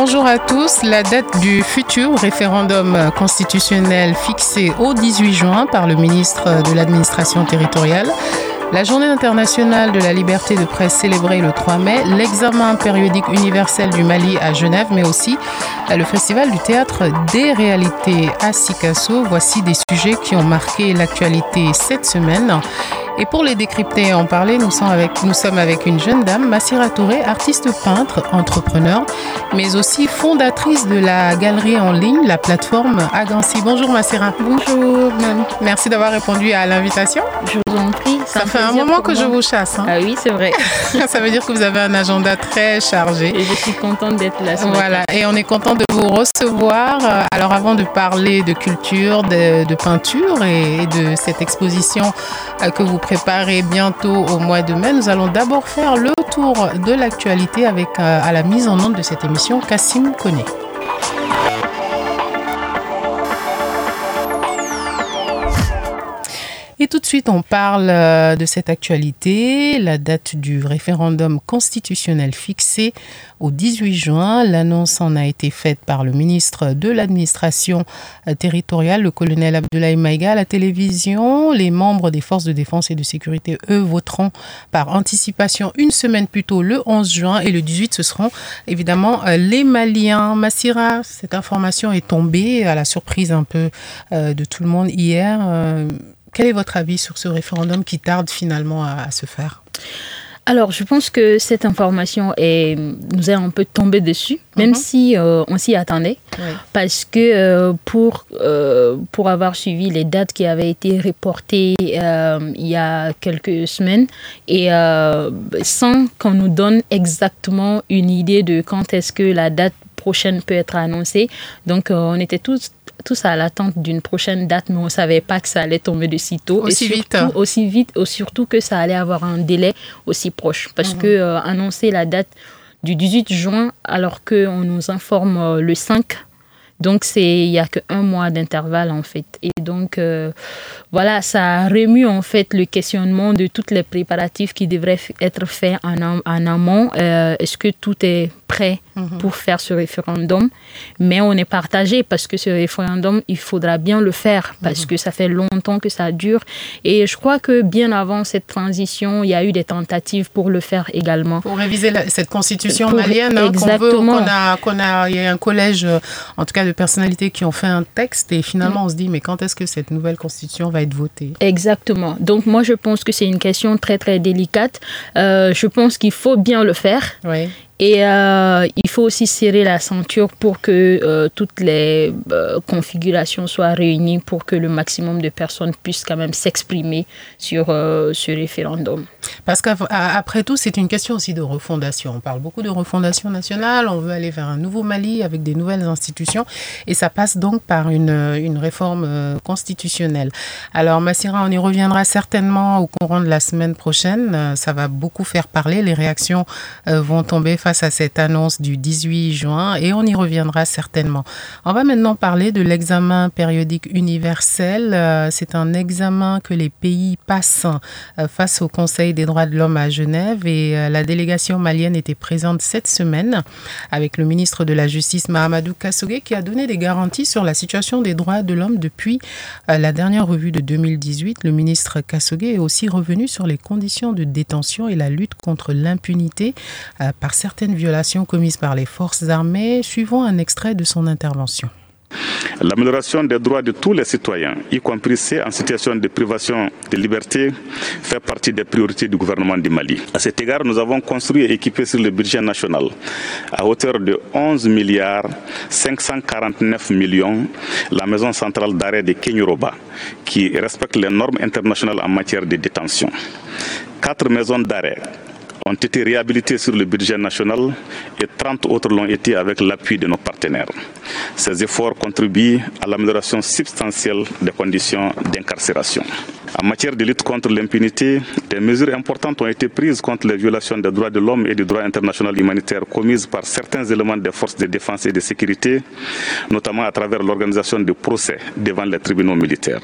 Bonjour à tous. La date du futur référendum constitutionnel fixé au 18 juin par le ministre de l'Administration territoriale la journée internationale de la liberté de presse célébrée le 3 mai, l'examen périodique universel du Mali à Genève, mais aussi le festival du théâtre des réalités à Sikasso. Voici des sujets qui ont marqué l'actualité cette semaine. Et pour les décrypter et en parler, nous sommes, avec, nous sommes avec une jeune dame, Massira Touré, artiste peintre, entrepreneur, mais aussi fondatrice de la galerie en ligne, la plateforme Agancy. Bonjour Massira. Bonjour. Merci d'avoir répondu à l'invitation. Je vous en prie. Ça fait un moment que je vous chasse. Hein. Ah oui, c'est vrai. Ça veut dire que vous avez un agenda très chargé. Et je suis contente d'être là. Ce voilà, et on est content de vous recevoir. Alors avant de parler de culture, de, de peinture et de cette exposition que vous préparez bientôt au mois de mai, nous allons d'abord faire le tour de l'actualité avec à la mise en onde de cette émission Cassim Koné. Tout de suite, on parle de cette actualité, la date du référendum constitutionnel fixée au 18 juin. L'annonce en a été faite par le ministre de l'administration territoriale, le colonel Abdoulaye Maïga, à la télévision. Les membres des forces de défense et de sécurité, eux, voteront par anticipation une semaine plus tôt, le 11 juin, et le 18, ce seront évidemment les Maliens. Massira, cette information est tombée à la surprise un peu de tout le monde hier. Quel est votre avis sur ce référendum qui tarde finalement à, à se faire? Alors, je pense que cette information est, nous est un peu tombée dessus, même mm -hmm. si euh, on s'y attendait, oui. parce que euh, pour, euh, pour avoir suivi les dates qui avaient été reportées il y a quelques semaines, et sans qu'on nous donne exactement une idée de quand est-ce que la date prochaine peut être annoncée. Donc, on était tous tous à l'attente d'une prochaine date, mais on ne savait pas que ça allait tomber de si tôt. Aussi et vite. Surtout, aussi vite, surtout que ça allait avoir un délai aussi proche. Parce mmh. que euh, annoncer la date du 18 juin, alors qu'on nous informe euh, le 5, donc il n'y a qu'un mois d'intervalle en fait. Et donc euh, voilà, ça remue en fait le questionnement de tous les préparatifs qui devraient être faits en, en amont. Est-ce que tout est prêt mmh. pour faire ce référendum Mais on est partagé parce que ce référendum, il faudra bien le faire parce mmh. que ça fait longtemps que ça dure. Et je crois que bien avant cette transition, il y a eu des tentatives pour le faire également. Pour réviser la, cette constitution pour, malienne, hein, exactement. qu'on a, qu'on a, il y a un collège, en tout cas de personnalités qui ont fait un texte et finalement mmh. on se dit mais quand est-ce que cette nouvelle constitution va être votée? Exactement. Donc moi je pense que c'est une question très très délicate. Euh, je pense qu'il faut bien le faire. Oui. Et euh, il faut aussi serrer la ceinture pour que euh, toutes les euh, configurations soient réunies pour que le maximum de personnes puissent quand même s'exprimer sur ce référendum. Parce qu'après tout, c'est une question aussi de refondation. On parle beaucoup de refondation nationale, on veut aller vers un nouveau Mali avec des nouvelles institutions et ça passe donc par une, une réforme constitutionnelle. Alors Massira, on y reviendra certainement au courant de la semaine prochaine. Ça va beaucoup faire parler, les réactions vont tomber à cette annonce du 18 juin et on y reviendra certainement. On va maintenant parler de l'examen périodique universel. C'est un examen que les pays passent face au Conseil des droits de l'homme à Genève et la délégation malienne était présente cette semaine avec le ministre de la Justice Mahamadou Kassogue qui a donné des garanties sur la situation des droits de l'homme depuis la dernière revue de 2018. Le ministre Kassogue est aussi revenu sur les conditions de détention et la lutte contre l'impunité par certaines violations commises par les forces armées, suivant un extrait de son intervention. L'amélioration des droits de tous les citoyens, y compris ceux en situation de privation de liberté, fait partie des priorités du gouvernement du Mali. À cet égard, nous avons construit et équipé sur le budget national à hauteur de 11 milliards 549 millions la maison centrale d'arrêt de Kenyuroba, qui respecte les normes internationales en matière de détention. Quatre maisons d'arrêt ont été réhabilités sur le budget national et 30 autres l'ont été avec l'appui de nos partenaires. Ces efforts contribuent à l'amélioration substantielle des conditions d'incarcération. En matière de lutte contre l'impunité, des mesures importantes ont été prises contre les violations des droits de l'homme et du droit international humanitaire commises par certains éléments des forces de défense et de sécurité, notamment à travers l'organisation de procès devant les tribunaux militaires.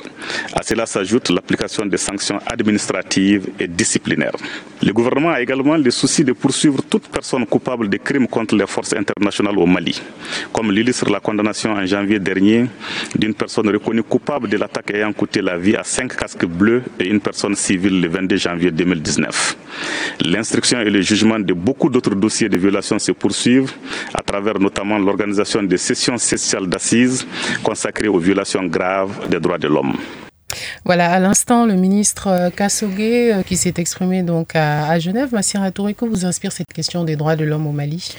À cela s'ajoute l'application des sanctions administratives et disciplinaires. Le gouvernement a également le souci de poursuivre toute personne coupable de crimes contre les forces internationales au Mali, comme l'illustre la condamnation en janvier dernier d'une personne reconnue coupable de l'attaque ayant coûté la vie à cinq casques bleus et une personne civile le 22 janvier 2019. L'instruction et le jugement de beaucoup d'autres dossiers de violation se poursuivent à travers notamment l'organisation de sessions spéciales d'assises consacrées aux violations graves des droits de l'homme. Voilà, à l'instant, le ministre Kassogué, euh, qui s'est exprimé donc à, Genève, Massira Touriko vous inspire cette question des droits de l'homme au Mali?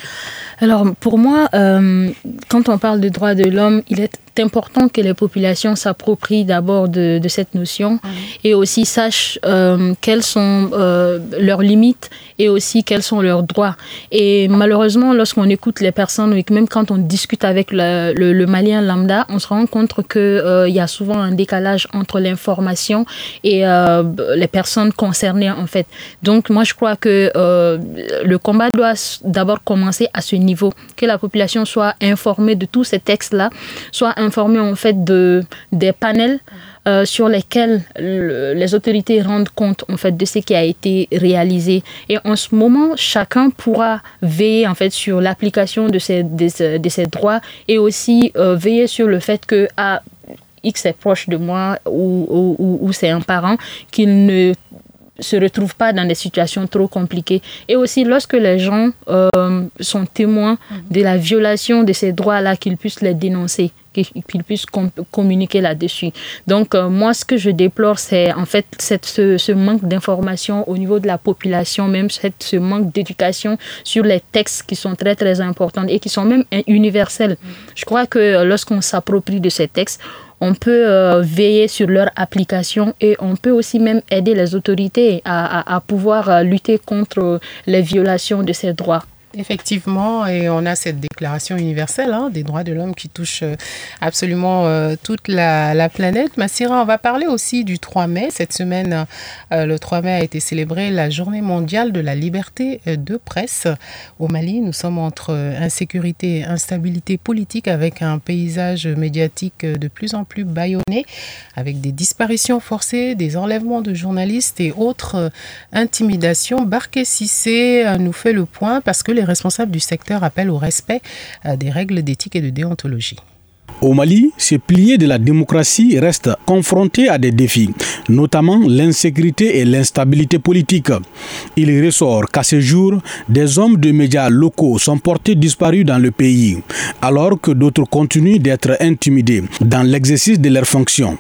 Alors, pour moi, euh, quand on parle des droits de l'homme, il est important que les populations s'approprient d'abord de, cette notion et aussi sachent euh, quelles sont euh, leurs limites et aussi quels sont leurs droits. Et malheureusement, lorsqu'on écoute les personnes, même quand on discute avec le, le, Malien lambda, on se rend compte qu'il euh, y a souvent un décalage entre l'information et les personnes concernées en fait. Donc moi, je crois que le combat doit d'abord commencer à ce niveau, que la population soit informée de tous ces textes-là, soit informé en fait de, des panels euh, sur lesquels les autorités rendent compte en fait de ce qui a été réalisé. Et en ce moment, chacun pourra veiller en fait sur l'application de ces, de, ces droits et aussi euh, veiller sur le fait que à ah, X est proche de moi ou, ou, ou c'est un parent qu'il ne se retrouvent pas dans des situations trop compliquées. Et aussi, lorsque les gens euh, sont témoins de la violation de ces droits-là, qu'ils puissent les dénoncer qu'ils puissent communiquer là-dessus. Donc, euh, moi, ce que je déplore, c'est en fait cette, ce, manque d'information au niveau de la population, même cette, ce manque d'éducation sur les textes qui sont très, très importants et qui sont même universels. Je crois que lorsqu'on s'approprie de ces textes, on peut euh, veiller sur leur application et on peut aussi même aider les autorités à, pouvoir euh, lutter contre les violations de ces droits. Effectivement, et on a cette déclaration universelle hein, des droits de l'homme qui touche euh, absolument euh, toute la, planète. Massira, on va parler aussi du 3 mai. Cette semaine, euh, le 3 mai a été célébré la journée mondiale de la liberté de presse. Au Mali, nous sommes entre insécurité et instabilité politique avec un paysage médiatique de plus en plus bâillonné, avec des disparitions forcées, des enlèvements de journalistes et autres intimidations. Barké Sissé nous fait le point parce que les responsables du secteur appellent au respect euh, des règles d'éthique et de déontologie. Au Mali, ces piliers de la démocratie restent confrontés à des défis, notamment l'insécurité et l'instabilité politique. Il ressort qu'à ce jour, des hommes de médias locaux sont portés disparus dans le pays, alors que d'autres continuent d'être intimidés dans l'exercice de leurs fonctions.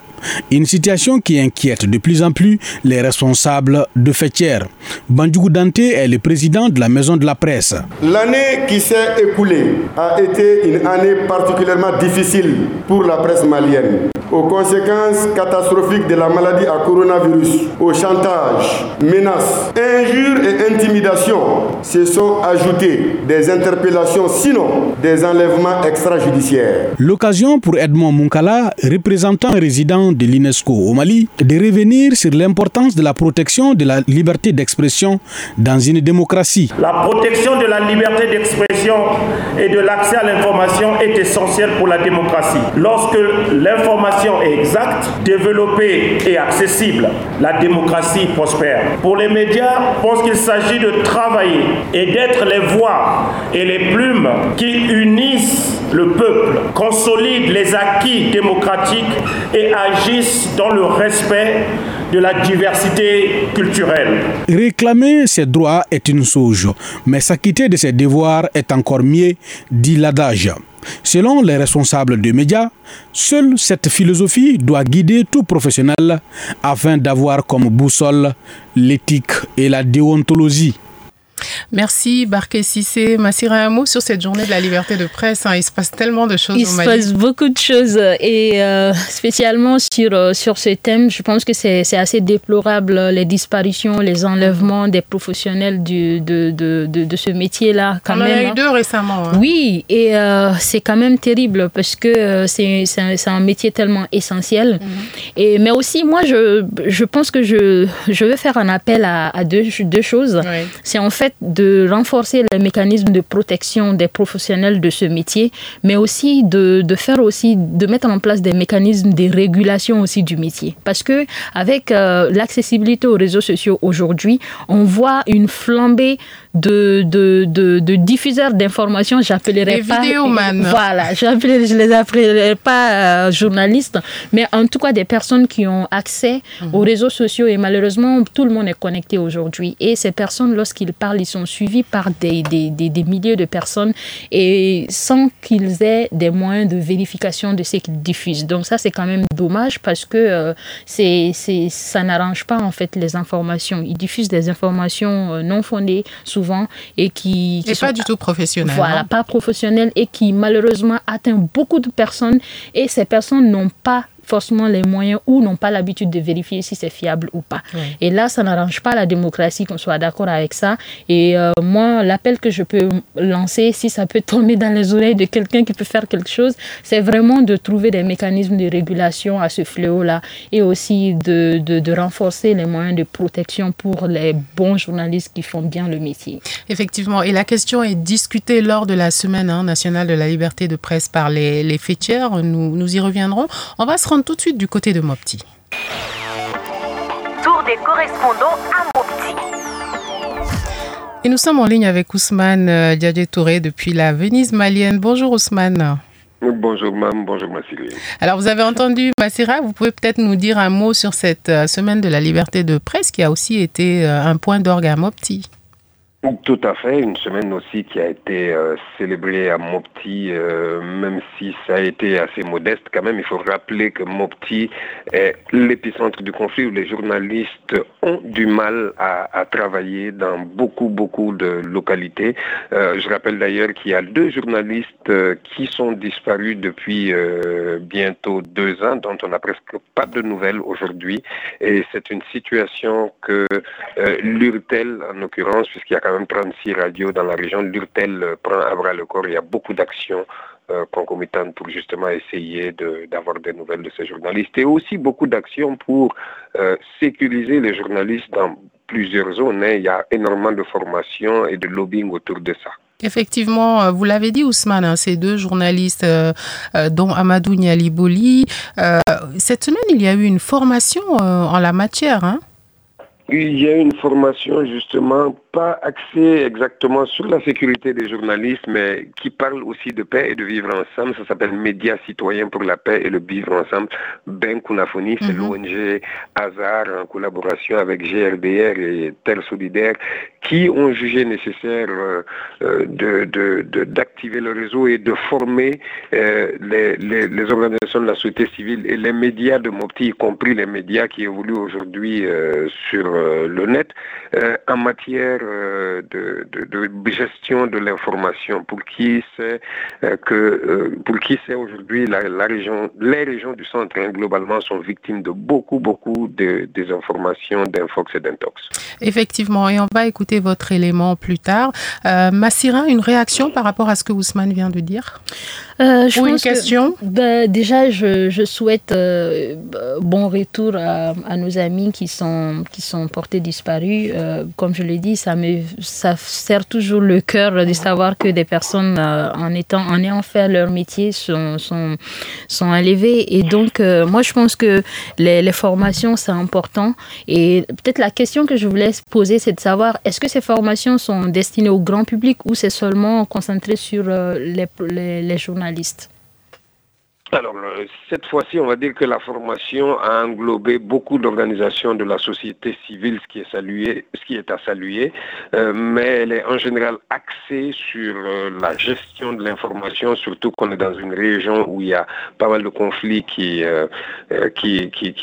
Une situation qui inquiète de plus en plus les responsables de fêtières. Bandjougou Dante est le président de la Maison de la Presse. L'année qui s'est écoulée a été une année particulièrement difficile pour la presse malienne aux conséquences catastrophiques de la maladie à coronavirus, au chantage, menaces, injures et intimidations se sont ajoutées des interpellations, sinon des enlèvements extrajudiciaires. L'occasion pour Edmond Munkala, représentant résident de l'UNESCO au Mali, de revenir sur l'importance de la protection de la liberté d'expression dans une démocratie. La protection de la liberté d'expression et de l'accès à l'information est essentielle pour la démocratie. Lorsque l'information est exacte, développée et accessible, la démocratie prospère. Pour les médias, je pense qu'il s'agit de travailler et d'être les voix et les plumes qui unissent le peuple, consolident les acquis démocratiques et agissent dans le respect de la diversité culturelle. Réclamer ses droits est une chose, mais s'acquitter de ses devoirs est encore mieux, dit l'adage. Selon les responsables des médias, seule cette philosophie doit guider tout professionnel afin d'avoir comme boussole l'éthique et la déontologie. Merci Barké Sissé. Massira, un mot sur cette journée de la liberté de presse. Hein. Il se passe tellement de choses Il au Mali. Il se passe beaucoup de choses et euh, spécialement sur, euh, sur ce thème, je pense que c'est assez déplorable les disparitions, les enlèvements des professionnels du, de, de, de, de ce métier-là. On en a eu hein. deux récemment. Hein. Oui, et euh, c'est quand même terrible parce que euh, c'est un, un, métier tellement essentiel. Mm -hmm. et, mais aussi, moi, je, je pense que je, je veux faire un appel à, à deux, deux choses. Oui. C'est en fait de renforcer les mécanismes de protection des professionnels de ce métier, mais aussi de, de faire aussi, de mettre en place des mécanismes de régulation aussi du métier. Parce que avec euh, l'accessibilité aux réseaux sociaux aujourd'hui, on voit une flambée de, de, de, de diffuseurs d'informations, j'appellerai pas. Vidéoman. Voilà, je les appellerai pas euh, journalistes, mais en tout cas des personnes qui ont accès mmh. aux réseaux sociaux et malheureusement tout le monde est connecté aujourd'hui. Et ces personnes, lorsqu'ils parlent, ils sont suivis par des, des, des, des milliers de personnes et sans qu'ils aient des moyens de vérification de ce qu'ils diffusent. Donc ça, c'est quand même dommage parce que euh, c'est, c'est, ça n'arrange pas en fait les informations. Ils diffusent des informations euh, non fondées souvent et qui, qui et sont pas du tout professionnelles. voilà, pas professionnelles et qui malheureusement atteint beaucoup de personnes et ces personnes n'ont pas forcément les moyens ou n'ont pas l'habitude de vérifier si c'est fiable ou pas. Et là, ça n'arrange pas la démocratie, qu'on soit d'accord avec ça. Et euh, moi, l'appel que je peux lancer, si ça peut tomber dans les oreilles de quelqu'un qui peut faire quelque chose, c'est vraiment de trouver des mécanismes de régulation à ce fléau-là et aussi de, de, de, renforcer les moyens de protection pour les bons journalistes qui font bien le métier. Effectivement. Et la question est discutée lors de la Semaine hein, nationale de la liberté de presse par les, les fêtières. Nous, nous y reviendrons. On va se rendre tout de suite du côté de Mopti. Tour des correspondants à Mopti. Et nous sommes en ligne avec Ousmane euh, Diadje Touré depuis la Venise malienne. Bonjour Ousmane. Bonjour Mme, bonjour Massiré. Alors vous avez entendu Massira, vous pouvez peut-être nous dire un mot sur cette euh, semaine de la liberté de presse qui a aussi été euh, un point d'orgue à Mopti. Tout à fait, une semaine aussi qui a été euh, célébrée à Mopti, euh, même si ça a été assez modeste quand même, il faut rappeler que Mopti est l'épicentre du conflit où les journalistes ont du mal à, travailler dans beaucoup, beaucoup de localités. Euh, je rappelle d'ailleurs qu'il y a deux journalistes qui sont disparus depuis bientôt deux ans, dont on n'a presque pas de nouvelles aujourd'hui. Et c'est une situation que l'URTEL, en l'occurrence, puisqu'il y a quand même 36 radios dans la région. L'URTEL prend à bras le corps. Il y a beaucoup d'actions euh, concomitantes pour justement essayer d'avoir de, des nouvelles de ces journalistes et aussi beaucoup d'actions pour euh, sécuriser les journalistes dans plusieurs zones. Hein. Il y a énormément de formation et de lobbying autour de ça. Effectivement, vous l'avez dit Ousmane, hein, ces deux journalistes, euh, euh, dont Amadou Nialiboli. Euh, cette semaine, il y a eu une formation en la matière. Hein? Il y a une formation justement pas axée exactement sur la sécurité des journalistes, mais qui parle aussi de paix et de vivre ensemble. Ça s'appelle Médias citoyens pour la paix et le vivre ensemble. Ben Kunafoni, c'est mm -hmm. l'ONG Hazard en collaboration avec GRDR et Terre Solidaire qui ont jugé nécessaire d'activer de, de, de, le réseau et de former euh, les, les, les, organisations de la société civile et les médias de Mopti, y compris les médias qui évoluent aujourd'hui euh, sur euh, le net, en matière de, de, gestion de l'information pour qui c'est que pour qui c'est aujourd'hui la, la, région, les régions du centre hein, globalement sont victimes de beaucoup beaucoup de désinformation, d'infox et d'intox. Effectivement, et on va écouter votre élément plus tard. Euh, Massira, une réaction par rapport à ce que Ousmane vient de dire? Euh, je Ou une question que, bah, Déjà, je, je souhaite euh, bon retour à, à, nos amis qui sont, qui sont portés disparus. comme je l'ai dit, ça, me, ça sert toujours le cœur de savoir que des personnes, en, étant, en ayant fait leur métier, sont, sont, sont enlevées. Et donc, moi, je pense que les, formations, c'est important. Et peut-être la question que je voulais poser, c'est de savoir est-ce que ces formations sont destinées au grand public ou c'est seulement concentré sur euh, les, les, journalistes? Alors, euh, cette fois-ci, on va dire que la formation a englobé beaucoup d'organisations de la société civile, ce qui est, à saluer, euh, mais elle est en général axée sur euh, la gestion de l'information, surtout qu'on est dans une région où il y a pas mal de conflits qui,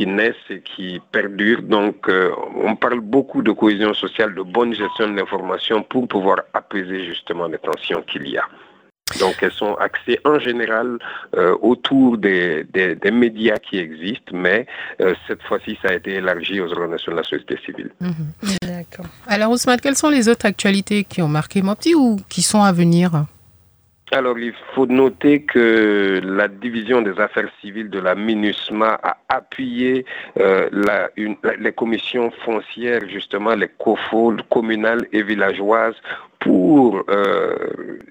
naissent et qui perdurent. Donc, on parle beaucoup de cohésion sociale, de bonne gestion de l'information pour pouvoir apaiser justement les tensions qu'il y a. Donc elles sont axées en général euh, autour des, médias qui existent, mais euh, cette fois-ci, ça a été élargi aux organisations de la société civile. Mhm. D'accord. Alors Ousmane, quelles sont les autres actualités qui ont marqué Mopti ou qui sont à venir? Alors, il faut noter que la division des affaires civiles de la MINUSMA a appuyé euh, les commissions foncières, justement les COFO communales et villageoises, pour euh,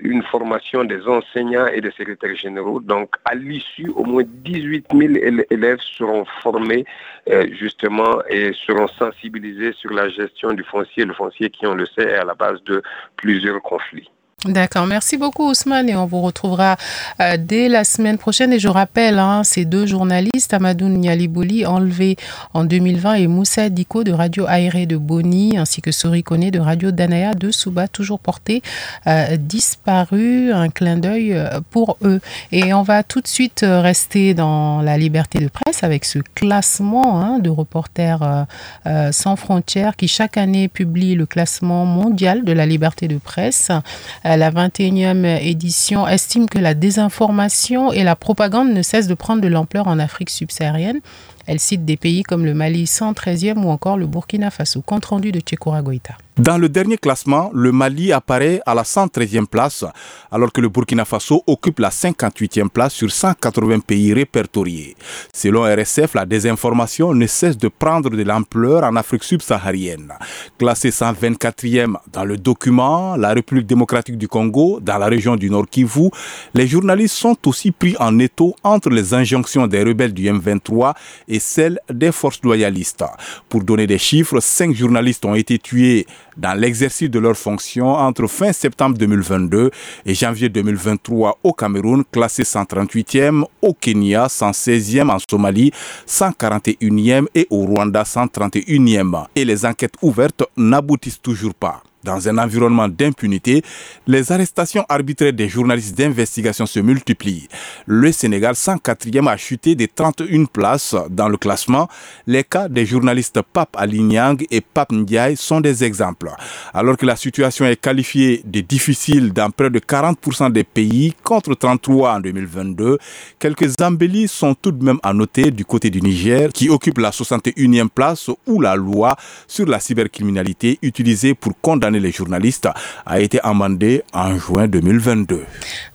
une formation des enseignants et des secrétaires généraux. Donc, à l'issue, au moins 18 000 élèves seront formés euh, justement et seront sensibilisés sur la gestion du foncier. Le foncier, qui on le sait, est à la base de plusieurs conflits. D'accord, merci beaucoup Ousmane et on vous retrouvera euh, dès la semaine prochaine. Et je rappelle, hein, ces deux journalistes, Amadou Nyalibouli, enlevé en 2020, et Moussa Diko de Radio Aéré de Boni, ainsi que Sori Kone de Radio Danaya de Souba, toujours portés, euh, disparus. Un clin d'œil euh, pour eux. Et on va tout de suite rester dans la liberté de presse avec ce classement hein, de Reporters sans frontières qui chaque année publie le classement mondial de la liberté de presse la 21e édition estime que la désinformation et la propagande ne cessent de prendre de l'ampleur en Afrique subsaharienne. Elle cite des pays comme le Mali 113e ou encore le Burkina Faso. Compte rendu de Tchekora Goïta. Dans le dernier classement, le Mali apparaît à la 113e place, alors que le Burkina Faso occupe la 58e place sur 180 pays répertoriés. Selon RSF, la désinformation ne cesse de prendre de l'ampleur en Afrique subsaharienne. Classé 124e dans le document, la République démocratique du Congo, dans la région du Nord Kivu, les journalistes sont aussi pris en étau entre les injonctions des rebelles du M23 et celles des forces loyalistes. Pour donner des chiffres, cinq journalistes ont été tués dans l'exercice de leurs fonctions entre fin septembre 2022 et janvier 2023 au Cameroun, classé 138e, au Kenya 116e, en Somalie 141e et au Rwanda 131e. Et les enquêtes ouvertes n'aboutissent toujours pas. Dans un environnement d'impunité, les arrestations arbitraires des journalistes d'investigation se multiplient. Le Sénégal, 104e, a chuté des 31 places dans le classement. Les cas des journalistes Pape Alignang et Pape Ndiaye sont des exemples. Alors que la situation est qualifiée de difficile dans près de 40% des pays, contre 33 en 2022, quelques embellis sont tout de même à noter du côté du Niger, qui occupe la 61e place où la loi sur la cybercriminalité utilisée pour condamner les journalistes a été amendé en juin 2022.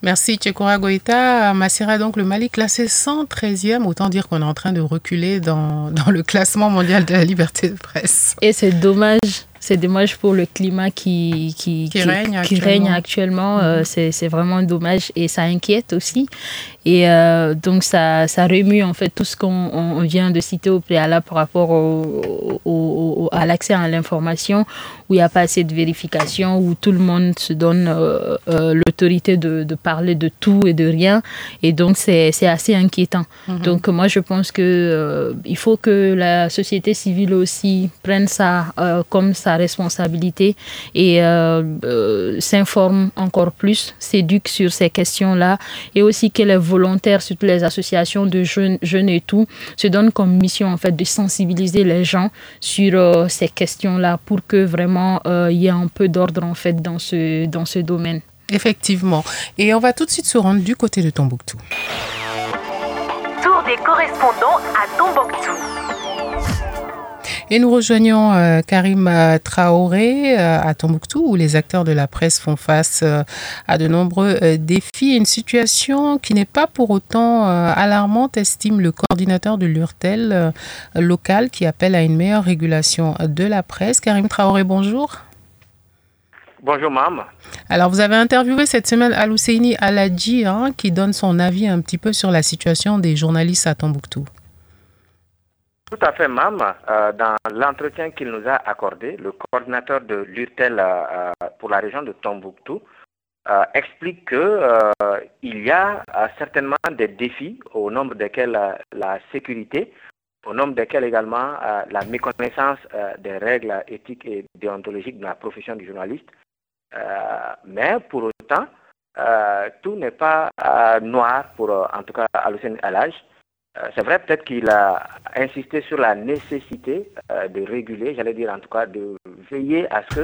Merci Tchekora Goïta. Massira, donc le Mali classé 113e, autant dire qu'on est en train de reculer dans, dans le classement mondial de la liberté de presse. Et c'est dommage c'est dommage pour le climat qui, qui, qui, règne actuellement. Euh, c'est vraiment dommage et ça inquiète aussi. Et euh, donc, ça, ça remue en fait tout ce qu'on vient de citer au préalable par rapport au, à l'accès à l'information, où il n'y a pas assez de vérification, où tout le monde se donne euh, l'autorité de, de, parler de tout et de rien. Et donc, c'est assez inquiétant. Mhm. Donc, moi, je pense qu'il il faut que la société civile aussi prenne ça comme ça responsabilité et euh, euh, s'informe encore plus, s'éduque sur ces questions-là et aussi qu'elle volontaire, sur toutes les associations de jeunes, jeunes et tout, se donne comme mission en fait de sensibiliser les gens sur euh, ces questions-là pour que vraiment il y ait un peu d'ordre en fait dans ce, dans ce domaine. Effectivement. Et on va tout de suite se rendre du côté de Tombouctou. Tour des correspondants à Tombouctou. Et nous rejoignons euh, Karim euh, Traoré euh, à Tombouctou, où les acteurs de la presse font face à de nombreux défis. Une situation qui n'est pas pour autant alarmante, estime le coordinateur de l'URTEL local, qui appelle à une meilleure régulation de la presse. Karim Traoré, bonjour. Bonjour, Mam. Alors, vous avez interviewé cette semaine Al-Husseini Aladji, hein, qui donne son avis un petit peu sur la situation des journalistes à Tombouctou. Tout à fait, Mam. Euh, dans l'entretien qu'il nous a accordé, le coordinateur de l'URTEL euh, pour la région de Tombouctou explique qu'il y a certainement des défis au nombre desquels la sécurité, au nombre desquels également la méconnaissance des règles éthiques et déontologiques de la profession du journaliste. mais pour autant, tout n'est pas noir pour, en tout cas, Alucine Alage. Euh, c'est vrai peut-être qu'il a insisté sur la nécessité euh, de réguler, j'allais dire en tout cas de veiller à ce que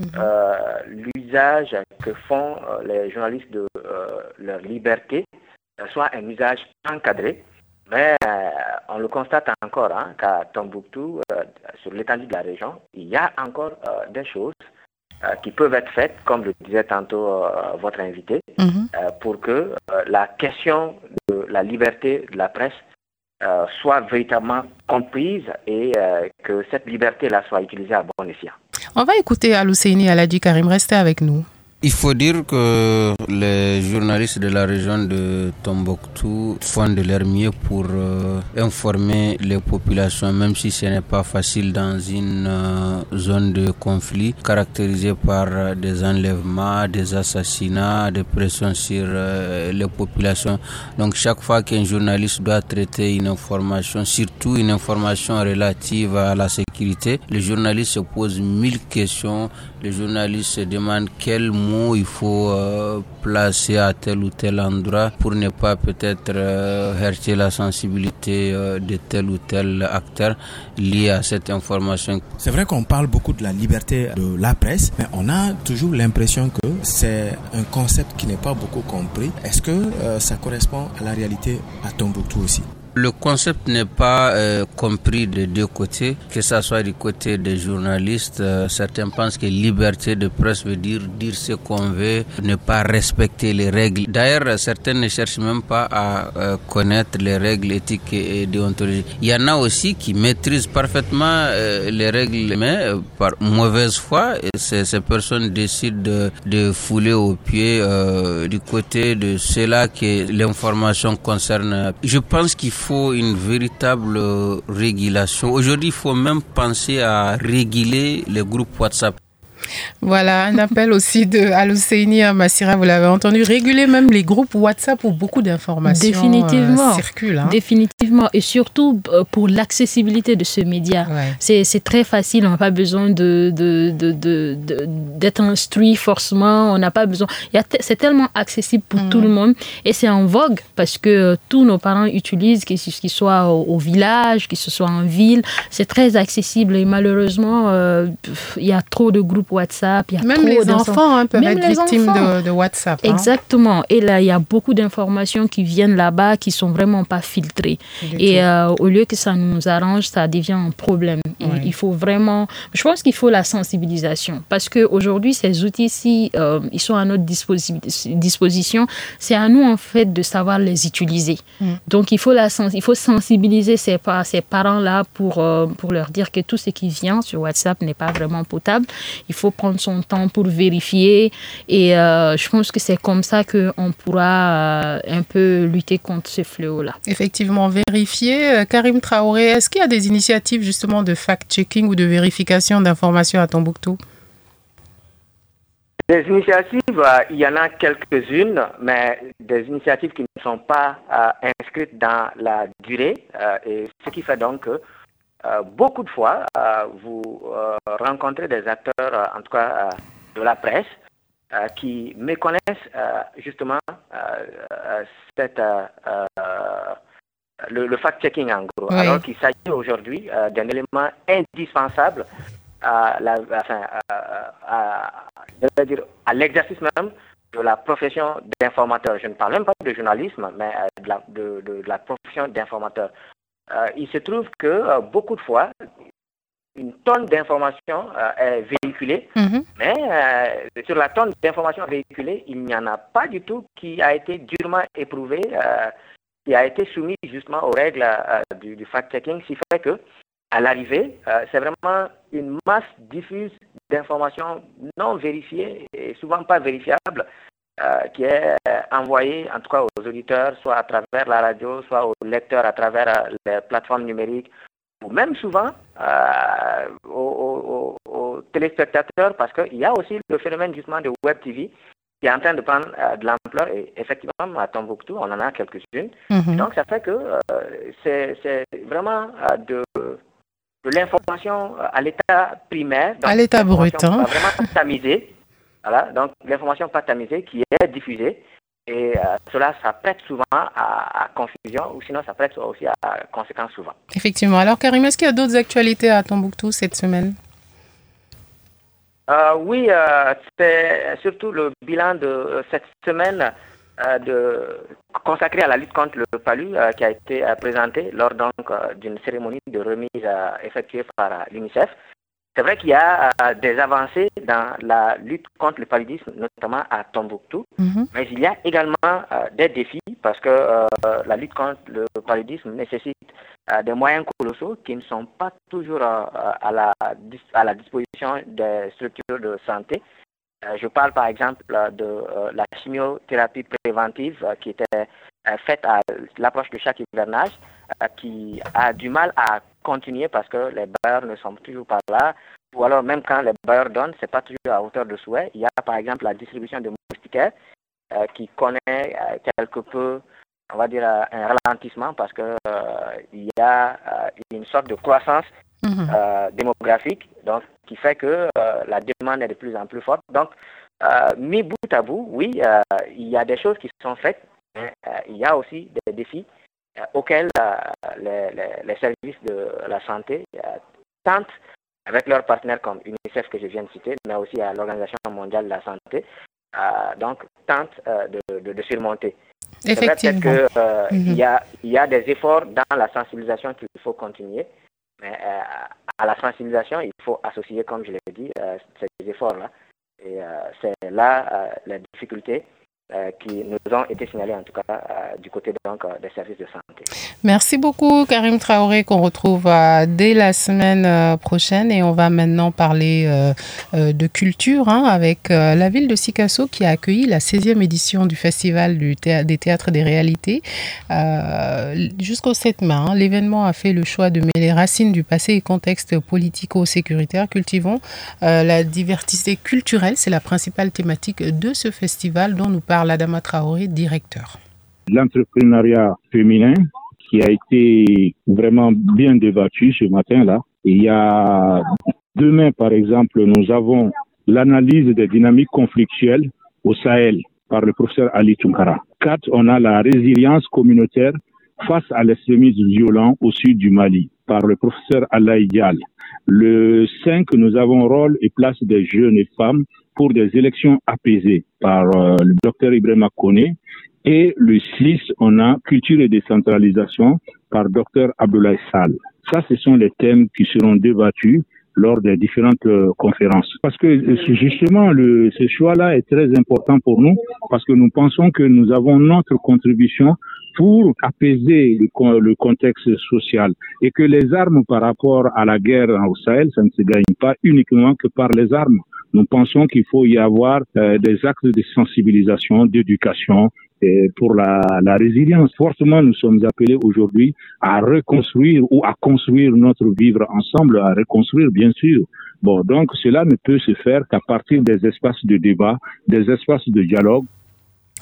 mhm. euh, l'usage que font les journalistes de leur liberté soit un usage encadré. Mais on le constate encore hein, qu'à Tombouctou, sur l'étendue de la région, il y a encore des choses qui peuvent être faites, comme le disait tantôt votre invité, mhm. pour que la question de la liberté de la presse euh, soit véritablement comprise et euh, que cette liberté-là soit utilisée à bon escient. On va écouter Alouseini Aladi Karim. Restez avec nous. Il faut dire que les journalistes de la région de Tombouctou font de leur mieux pour euh, informer les populations, même si ce n'est pas facile dans une euh, zone de conflit caractérisée par des enlèvements, des assassinats, des pressions sur euh, les populations. Donc chaque fois qu'un journaliste doit traiter une information, surtout une information relative à la sécurité, le journaliste se pose mille questions. Le journaliste se demande quel il faut euh, placer à tel ou tel endroit pour ne pas peut-être euh, heurter la sensibilité euh, de tel ou tel acteur lié à cette information. C'est vrai qu'on parle beaucoup de la liberté de la presse, mais on a toujours l'impression que c'est un concept qui n'est pas beaucoup compris. Est-ce que ça correspond à la réalité à Tombouctou aussi? Le concept n'est pas euh, compris de deux côtés, que ce soit du côté des journalistes. Euh, certains pensent que liberté de presse veut dire dire ce qu'on veut, ne pas respecter les règles. D'ailleurs, certains ne cherchent même pas à euh, connaître les règles éthiques et, déontologiques. Il y en a aussi qui maîtrisent parfaitement les règles, mais par mauvaise foi, ces, personnes décident de, de fouler au pied du côté de cela que l'information concerne. Je pense qu'il faut une véritable régulation. Aujourd'hui, il faut même penser à réguler les groupes WhatsApp. Voilà, un appel aussi de à Massira, vous l'avez entendu, réguler même les groupes WhatsApp où beaucoup d'informations Définitivement. Euh, circulent. Hein. Définitivement, et surtout euh, pour l'accessibilité de ce média. C'est très facile, on n'a pas besoin d'être de, de, de, instruit forcément, on n'a pas besoin. C'est tellement accessible pour tout le mm. monde et c'est en vogue parce que euh, tous nos parents utilisent, qu'ils soient au, village, qu'ils soient en ville, c'est très accessible et malheureusement, il y a trop de groupes WhatsApp. Il y a Même les enfants hein, peuvent être victimes de, WhatsApp. Hein. Exactement. Et là, il y a beaucoup d'informations qui viennent là-bas qui sont vraiment pas filtrées. et euh, au lieu que ça nous arrange, ça devient un problème. Il faut vraiment. Je pense qu'il faut la sensibilisation parce qu'aujourd'hui, ces outils-ci, euh, ils sont à notre disposition. C'est à nous, en fait, de savoir les utiliser. Mm. Donc, il faut, la il faut sensibiliser ces, ces parents-là pour, euh, pour leur dire que tout ce qui vient sur WhatsApp n'est pas vraiment potable. Il faut prendre son temps pour vérifier. Et euh, je pense que c'est comme ça qu'on pourra euh, un peu lutter contre ce fléau-là. Effectivement, vérifier. Euh, Karim Traoré, est-ce qu'il y a des initiatives justement de fact-checking ou de vérification d'informations à Tombouctou? Des initiatives, il y en a quelques-unes, mais des initiatives qui ne sont pas inscrites dans la durée, et ce qui fait donc que euh, beaucoup de fois, euh, vous euh, rencontrez des acteurs, en tout cas de la presse, qui méconnaissent justement cette, le, fact-checking en gros, alors qu'il s'agit aujourd'hui d'un élément indispensable à, la, à l'exercice même de la profession d'informateur. Je ne parle même pas de journalisme, mais de la, de, de la profession d'informateur. Euh, il se trouve que euh, beaucoup de fois, une tonne d'informations euh, est véhiculée, mhm. mais sur la tonne d'informations véhiculées, il n'y en a pas du tout qui a été durement éprouvé, qui a été soumis justement aux règles du, fact-checking, ce qui fait que à l'arrivée, c'est vraiment une masse diffuse d'informations non vérifiées et souvent pas vérifiables euh, qui est euh, envoyé en tout cas aux auditeurs, soit à travers la radio, soit aux lecteurs à travers euh, les plateformes numériques, ou même souvent aux, téléspectateurs, parce qu'il y a aussi le phénomène justement de Web TV qui est en train de prendre de l'ampleur. Et effectivement, à Tombouctou, on en a quelques-unes. Mhm. Donc, ça fait que c'est vraiment de, de l'information à l'état primaire. à l'état brut. Hein. Vraiment tamisée. Voilà, donc l'information pas tamisée qui est diffusée. Et cela, ça prête souvent à, confusion ou sinon ça prête aussi à, à conséquences souvent. Effectivement. Alors, Karim, est-ce qu'il y a d'autres actualités à Tombouctou cette semaine? Euh, oui, euh, c'est surtout le bilan de cette semaine euh, de, consacré à la lutte contre le palu qui a été présenté lors donc d'une cérémonie de remise effectuée par l'UNICEF. C'est vrai qu'il y a des avancées dans la lutte contre le paludisme, notamment à Tombouctou, mhm. mais il y a également des défis parce que la lutte contre le paludisme nécessite des moyens colossaux qui ne sont pas toujours à, la, à la disposition des structures de santé. Euh, je parle par exemple de euh, la chimiothérapie préventive euh, qui était faite à l'approche de chaque hivernage, qui a du mal à continuer parce que les bailleurs ne sont toujours pas là, ou alors même quand les bailleurs donnent, ce n'est pas toujours à hauteur de souhait. Il y a par exemple la distribution de moustiquaires qui connaît quelque peu on va dire, euh, un ralentissement parce qu'il euh, y a euh, une sorte de croissance mhm. démographique donc, qui fait que la demande est de plus en plus forte. Donc, mis bout à bout, oui, il y a des choses qui sont faites, mais il y a aussi des défis auxquels les, les, services de la santé tentent, avec leurs partenaires comme UNICEF que je viens de citer, mais aussi à l'Organisation mondiale de la santé, donc tentent de, de, de surmonter. Effectivement. qu'il euh, mhm. y, a, y a des efforts dans la sensibilisation qu'il faut continuer. Mais euh, à la sensibilisation, il faut associer, comme je l'ai dit, euh, ces efforts-là. Et c'est là la difficulté euh, qui nous ont été signalés en tout cas euh, du côté euh, des services de santé. Merci beaucoup Karim Traoré qu'on retrouve dès la semaine prochaine et on va maintenant parler de culture hein, avec la ville de Sikasso qui a accueilli la 16e édition du festival des théâtres des réalités jusqu'au 7 mai. Hein. L'événement a fait le choix de mêler racines du passé et contexte politico-sécuritaire. Cultivons la diversité culturelle, c'est la principale thématique de ce festival dont nous parlons l'Adama Traoré, directeur. L'entrepreneuriat féminin qui a été vraiment bien débattu ce matin-là. Il y a demain, par exemple, nous avons l'analyse des dynamiques conflictuelles au Sahel par le professeur Ali Tunkara. Quatre, on a la résilience communautaire face à l'extrémisme violent au sud du Mali par le professeur Allah Dial. Le 5, nous avons rôle et place des jeunes femmes pour des élections apaisées par euh, le docteur Ibrahim Kone. Et le 6, on a culture et décentralisation par docteur Abdoulaye Sall. Ça, ce sont les thèmes qui seront débattus lors des différentes euh, conférences. Parce que euh, justement, ce choix-là est très important pour nous parce que nous pensons que nous avons notre contribution pour apaiser le, le, contexte social et que les armes par rapport à la guerre au Sahel, ça ne se gagne pas uniquement que par les armes. Nous pensons qu'il faut y avoir euh, des actes de sensibilisation, d'éducation pour la, la résilience. Fortement, nous sommes appelés aujourd'hui à reconstruire ou à construire notre vivre ensemble, à reconstruire bien sûr. Bon, donc cela ne peut se faire qu'à partir des espaces de débat, des espaces de dialogue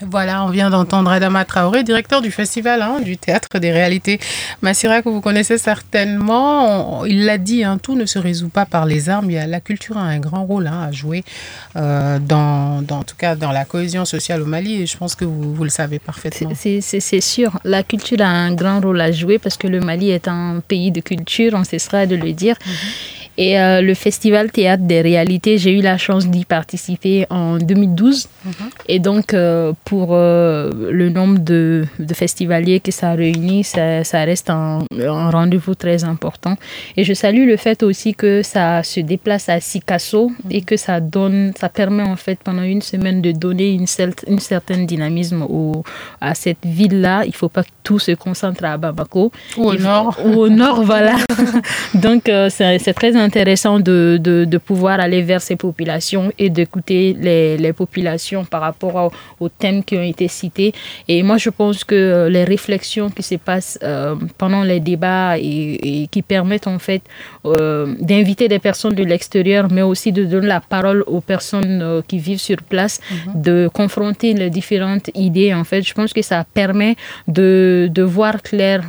voilà, on vient d'entendre Adama Traoré, directeur du festival hein, du théâtre des réalités. Massira, que vous connaissez certainement, il l'a dit, hein, tout ne se résout pas par les armes. Il y a, la culture a un grand rôle hein, à jouer, euh, dans, dans, en tout cas dans la cohésion sociale au Mali, et je pense que vous, vous le savez parfaitement. C'est sûr, la culture a un grand rôle à jouer parce que le Mali est un pays de culture, on cessera de le dire. Mhm. Et euh, le festival Théâtre des réalités, j'ai eu la chance d'y participer en 2012. Mhm. Et donc, euh, pour euh, le nombre de, de, festivaliers que ça réunit, ça, ça reste un, un rendez-vous très important. Et je salue le fait aussi que ça se déplace à Sikasso mhm. et que ça donne, ça permet en fait pendant une semaine de donner une, une certaine dynamisme au, à cette ville-là. Il ne faut pas que tout se concentre à Bamako. Ou au nord. ou au nord, voilà. donc, c'est très intéressant intéressant de, de, pouvoir aller vers ces populations et d'écouter les, les, populations par rapport aux thèmes qui ont été cités. Et moi, je pense que les réflexions qui se passent pendant les débats et, qui permettent en fait d'inviter des personnes de l'extérieur, mais aussi de donner la parole aux personnes qui vivent sur place, mhm. de confronter les différentes idées. En fait, je pense que ça permet de, de voir clair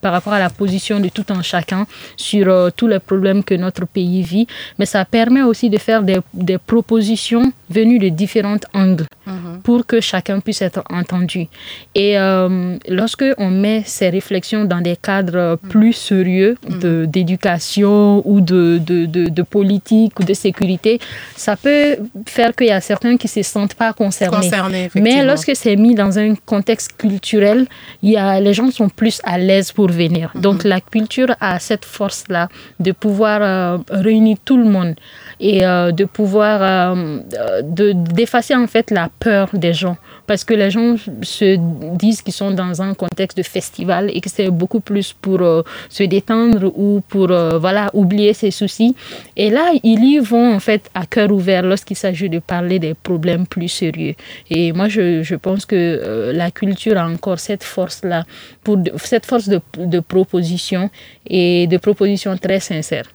par rapport à la position de tout un chacun sur euh, tous les problèmes que notre pays vit, mais ça permet aussi de faire des, des propositions venues de différents angles mhm. pour que chacun puisse être entendu. Et euh, lorsque on met ces réflexions dans des cadres mhm. plus sérieux mhm. d'éducation ou de, de, de, de, politique ou de sécurité, ça peut faire qu'il y a certains qui ne se sentent pas concernés. Mais lorsque c'est mis dans un contexte culturel, il y a, les gens sont plus à l'aise pour venir. Donc la culture a cette force-là de pouvoir euh, réunir tout le monde et euh, de pouvoir euh, d'effacer en fait la peur des gens. Parce que les gens se disent qu'ils sont dans un contexte de festival et que c'est beaucoup plus pour se détendre ou pour voilà oublier ses soucis. Et là ils y vont en fait à cœur ouvert lorsqu'il s'agit de parler des problèmes plus sérieux. Et moi je, je pense que la culture a encore cette force là pour cette force de, de proposition et de propositions très sincères.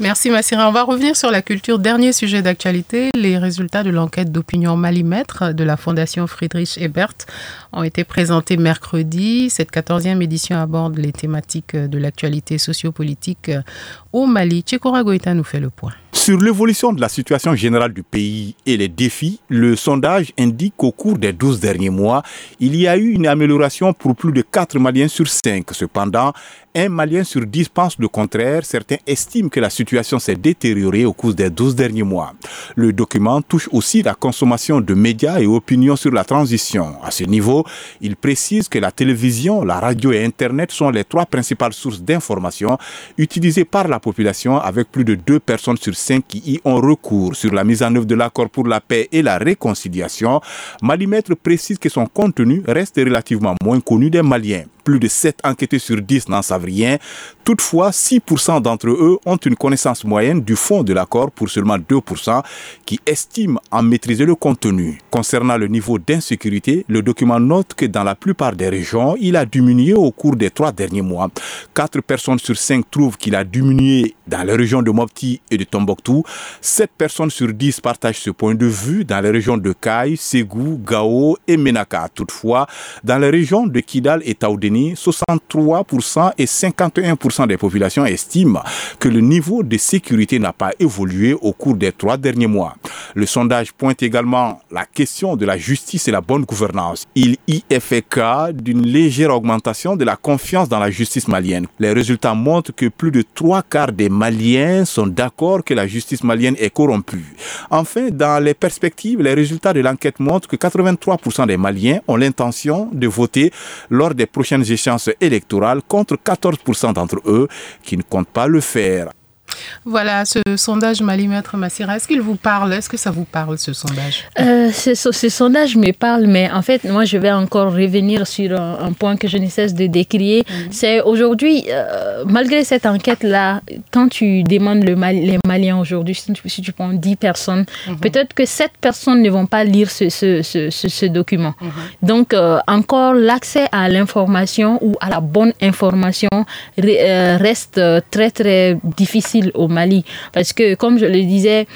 Merci Massira. On va revenir sur la culture. Dernier sujet d'actualité. Les résultats de l'enquête d'opinion Malimètre de la Fondation Friedrich Ebert ont été présentés mercredi. Cette 14e édition aborde les thématiques de l'actualité sociopolitique au Mali. Tchekora Goïta nous fait le point. Sur l'évolution de la situation générale du pays et les défis, le sondage indique qu'au cours des 12 derniers mois, il y a eu une amélioration pour plus de 4 Maliens sur 5. Cependant, un Malien sur 10 pense le contraire. Certains estiment que la situation s'est détériorée au cours des 12 derniers mois. Le document touche aussi la consommation de médias et opinions sur la transition. À ce niveau, il précise que la télévision, la radio et Internet sont les trois principales sources d'information utilisées par la population avec plus de 2 personnes sur 5 qui y ont recours sur la mise en œuvre de l'accord pour la paix et la réconciliation, Malimètre précise que son contenu reste relativement moins connu des Maliens. Plus de 7 enquêtés sur 10 n'en savent rien. Toutefois, 6% d'entre eux ont une connaissance moyenne du fond de l'accord pour seulement 2% qui estiment en maîtriser le contenu. Concernant le niveau d'insécurité, le document note que dans la plupart des régions, il a diminué au cours des trois derniers mois. 4 personnes sur 5 trouvent qu'il a diminué dans les régions de Mopti et de Tombouctou. 7 personnes sur 10 partagent ce point de vue dans les régions de Kai, Ségou, Gao et Menaka. Toutefois, dans les régions de Kidal et Taoudé, 63% et 51% des populations estiment que le niveau de sécurité n'a pas évolué au cours des trois derniers mois. Le sondage pointe également la question de la justice et la bonne gouvernance. Il y est fait cas d'une légère augmentation de la confiance dans la justice malienne. Les résultats montrent que plus de trois quarts des Maliens sont d'accord que la justice malienne est corrompue. Enfin, dans les perspectives, les résultats de l'enquête montrent que 83% des Maliens ont l'intention de voter lors des prochaines échéances électorales contre 14% d'entre eux qui ne comptent pas le faire. Voilà, ce sondage Malimètre Massira, est-ce qu'il vous parle? Est-ce que ça vous parle, ce sondage? Euh, ce, sondage me parle, mais en fait, moi, je vais encore revenir sur un, point que je ne cesse de décrire. Mhm. C'est aujourd'hui, euh, malgré cette enquête-là, quand tu demandes le les Maliens aujourd'hui, si, tu prends 10 personnes, mhm. peut-être que 7 personnes ne vont pas lire ce, ce, ce, document. Mhm. Donc, euh, encore, l'accès à l'information ou à la bonne information reste très, très difficile au Mali. Parce que, comme je le disais,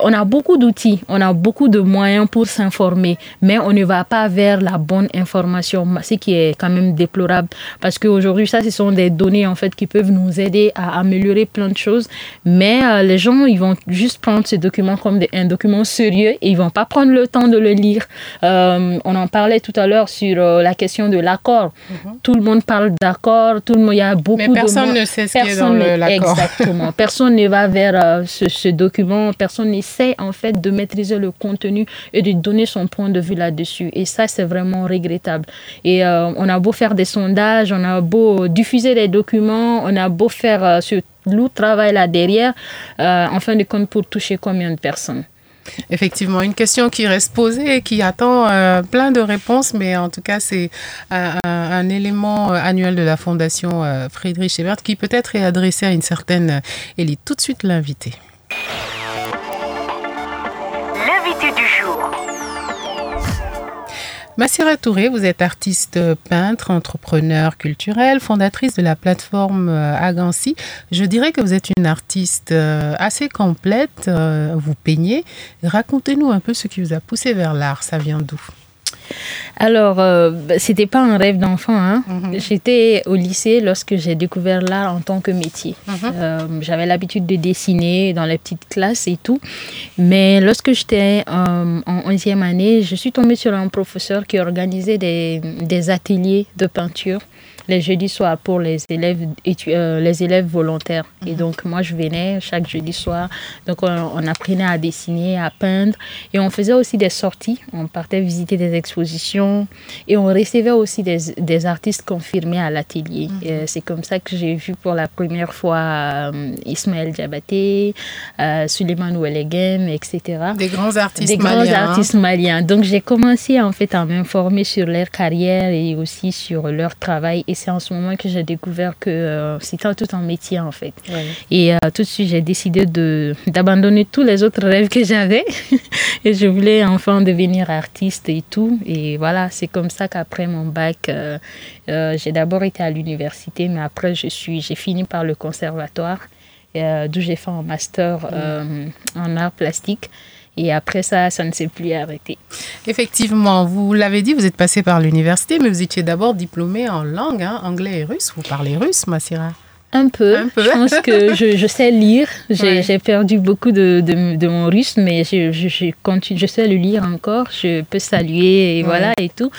on a beaucoup d'outils, on a beaucoup de moyens pour s'informer, mais on ne va pas vers la bonne information, ce qui est quand même déplorable parce qu'aujourd'hui, ça, ce sont des données en fait qui peuvent nous aider à améliorer plein de choses, mais euh, les gens, ils vont juste prendre ce document comme un document sérieux et ils vont pas prendre le temps de le lire. Euh, on en parlait tout à l'heure sur la question de l'accord. Mhm. Tout le monde parle d'accord, tout le monde, il y a beaucoup mais personne ne sait ce qui est dans l'accord. Exactement. personne ne va vers ce, ce document, personne personne essaie en fait de maîtriser le contenu et de donner son point de vue là-dessus. Et ça, c'est vraiment regrettable. Et euh, on a beau faire des sondages, on a beau diffuser des documents, on a beau faire euh, ce lourd travail là derrière, euh, en fin de compte, pour toucher combien de personnes? Effectivement, une question qui reste posée et qui attend plein de réponses, mais en tout cas, c'est un, élément annuel de la Fondation Friedrich Ebert qui peut-être est adressé à une certaine élite. Tout de suite. L'invité Massira Touré, vous êtes artiste peintre, entrepreneur culturel, fondatrice de la plateforme euh, Agansi. Je dirais que vous êtes une artiste euh, assez complète, euh, vous peignez. Racontez-nous un peu ce qui vous a poussé vers l'art, ça vient d'où? Alors, euh, bah, c'était pas un rêve d'enfant. Hein. Mhm. J'étais au lycée lorsque j'ai découvert l'art en tant que métier. Mhm. Euh, j'avais l'habitude de dessiner dans les petites classes et tout. Mais lorsque j'étais euh, en 11e année, je suis tombée sur un professeur qui organisait des ateliers de peinture les jeudis soirs pour les élèves, euh, les élèves volontaires. Et mhm. donc, moi, je venais chaque jeudi soir. Donc, on, apprenait à dessiner, à peindre. Et on faisait aussi des sorties. On partait visiter des expositions. Et on recevait aussi des, des artistes confirmés à l'atelier. Mhm. C'est comme ça que j'ai vu pour la première fois euh, Ismaël Diabaté, euh, Suleiman Ouelegem, etc. Des grands artistes Des grands hein. artistes maliens. Donc, j'ai commencé en fait à m'informer sur leur carrière et aussi sur leur travail. Et c'est en ce moment que j'ai découvert que euh, c'était tout un métier en fait. Et euh, tout de suite, j'ai décidé d'abandonner tous les autres rêves que j'avais. et je voulais enfin devenir artiste et tout. Et voilà, c'est comme ça qu'après mon bac, euh, j'ai d'abord été à l'université, mais après, j'ai fini par le conservatoire, d'où j'ai fait un master en art plastique. Et après ça, ça ne s'est plus arrêté. Effectivement, vous l'avez dit, vous êtes passé par l'université, mais vous étiez d'abord diplômé en langue, hein, anglais et russe. Vous parlez russe, Massira un peu. Je pense que je, je sais lire. J'ai perdu beaucoup de, de, mon russe, mais je, je, continue, je sais le lire encore. Je peux saluer et voilà et tout.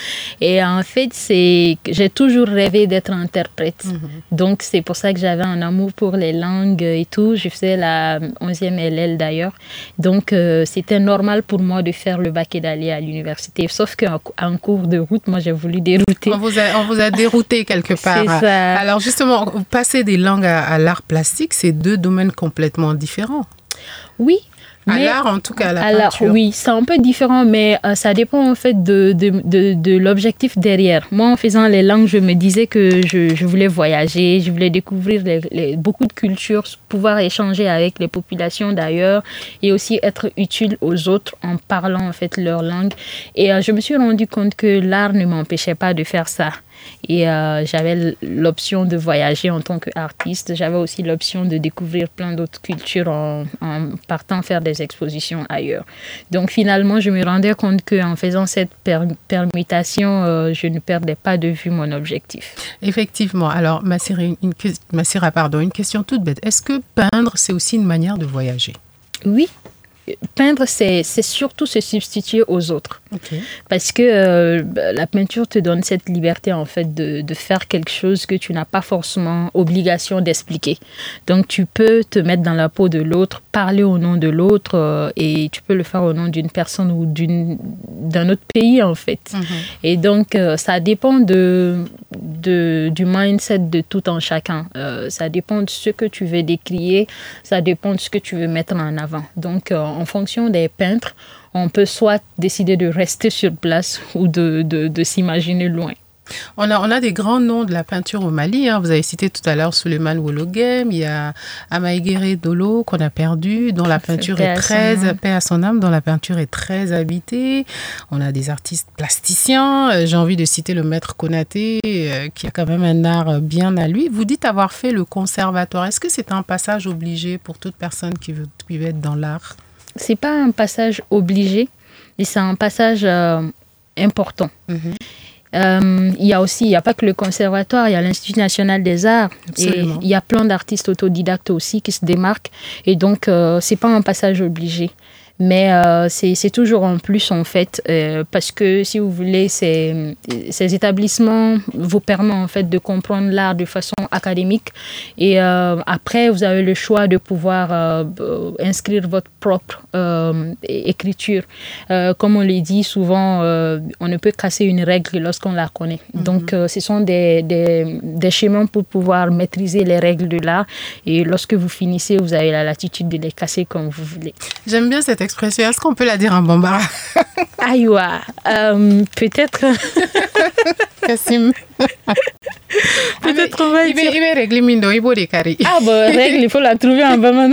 Et en fait, c'est j'ai toujours rêvé d'être interprète. Mhm. Donc, c'est pour ça que j'avais un amour pour les langues et tout. Je faisais la 11e LL d'ailleurs. Donc, euh, c'était normal pour moi de faire le bac et d'aller à l'université. Sauf qu'en cours de route, moi, j'ai voulu dérouter. On vous a, on vous a dérouté quelque part. Ça. Alors, justement, passer des langue à, l'art plastique, c'est deux domaines complètement différents. Oui, à l'art, en tout cas, à la peinture. Oui, c'est un peu différent, mais euh, ça dépend en fait de, de, de, l'objectif derrière. Moi, en faisant les langues, je me disais que je, je voulais voyager, je voulais découvrir les, beaucoup de cultures, pouvoir échanger avec les populations d'ailleurs et aussi être utile aux autres en parlant en fait leur langue. Et euh, je me suis rendu compte que l'art ne m'empêchait pas de faire ça. Et euh, j'avais l'option de voyager en tant qu'artiste. J'avais aussi l'option de découvrir plein d'autres cultures en, partant faire des expositions ailleurs. Donc finalement, je me rendais compte qu'en faisant cette permutation, euh, je ne perdais pas de vue mon objectif. Effectivement. Alors, une, pardon, une question toute bête. Est-ce que peindre, c'est aussi une manière de voyager? Oui, peindre, c'est surtout se substituer aux autres. Parce que euh, la peinture te donne cette liberté, en fait, de, de faire quelque chose que tu n'as pas forcément obligation d'expliquer. Donc, tu peux te mettre dans la peau de l'autre, parler au nom de l'autre, euh, et tu peux le faire au nom d'une personne ou d'un autre pays, en fait. Mhm. Et donc, euh, ça dépend de, de, du mindset de tout en chacun. ça dépend de ce que tu veux décrier, ça dépend de ce que tu veux mettre en avant. Donc, en fonction des peintres, on peut soit décider de rester sur place ou de, de, s'imaginer loin. On a, on a des grands noms de la peinture au Mali. Hein. Vous avez cité tout à l'heure Suleiman Wologem, il y a Amaïgere Dolo qu'on a perdu, dont la peinture est très, paix à son âme, dont la peinture est très habitée. On a des artistes plasticiens. Euh, j'ai envie de citer le maître Konaté, euh, qui a quand même un art bien à lui. Vous dites avoir fait le conservatoire. Est-ce que c'est un passage obligé pour toute personne qui veut, qui veut être dans l'art? C'est pas un passage obligé, mais c'est un passage euh, important. Mhm. Euh, il y a aussi, il n'y a pas que le conservatoire, il y a l'Institut national des arts. Et il y a plein d'artistes autodidactes aussi qui se démarquent. Et donc, euh, c'est pas un passage obligé. Mais euh, c'est toujours en plus, en fait, euh, parce que si vous voulez, ces, ces établissements vous permettent en fait de comprendre l'art de façon académique. Et euh, après, vous avez le choix de pouvoir inscrire votre propre écriture. comme on le dit souvent, on ne peut casser une règle lorsqu'on la connaît. Mhm. Donc, ce sont des, des, des chemins pour pouvoir maîtriser les règles de l'art. Et lorsque vous finissez, vous avez la latitude de les casser comme vous voulez. J'aime bien cette expression, est-ce qu'on peut la dire en bambara Aïwa, euh, peut-être. Kassim. Peut-être on va il va, il va régler Mindo, il va décaler. Ah bon, règle, il faut la trouver en bambara.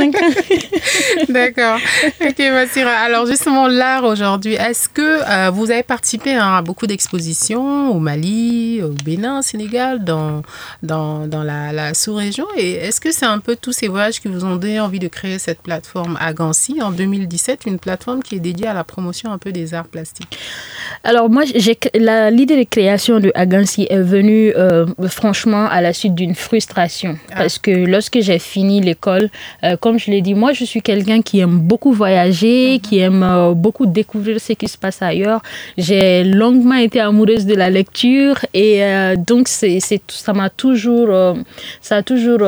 D'accord. Ok, Massira. Alors justement, l'art aujourd'hui, est-ce que euh, vous avez participé à beaucoup d'expositions au Mali, au Bénin, au Sénégal, dans, dans, dans la, la sous-région? Et est-ce que c'est un peu tous ces voyages qui vous ont donné envie de créer cette plateforme à Gancy en 2017, une plateforme qui est dédiée à la promotion un peu des arts plastiques Alors moi, l'idée de création de Agansi est venue euh, franchement à la suite d'une frustration. Ah. Parce que lorsque j'ai fini l'école, euh, comme je l'ai dit, moi je suis quelqu'un qui aime beaucoup voyager, mm -hmm. qui aime euh, beaucoup découvrir ce qui se passe ailleurs. J'ai longuement été amoureuse de la lecture et donc c'est, ça m'a toujours, ça a toujours,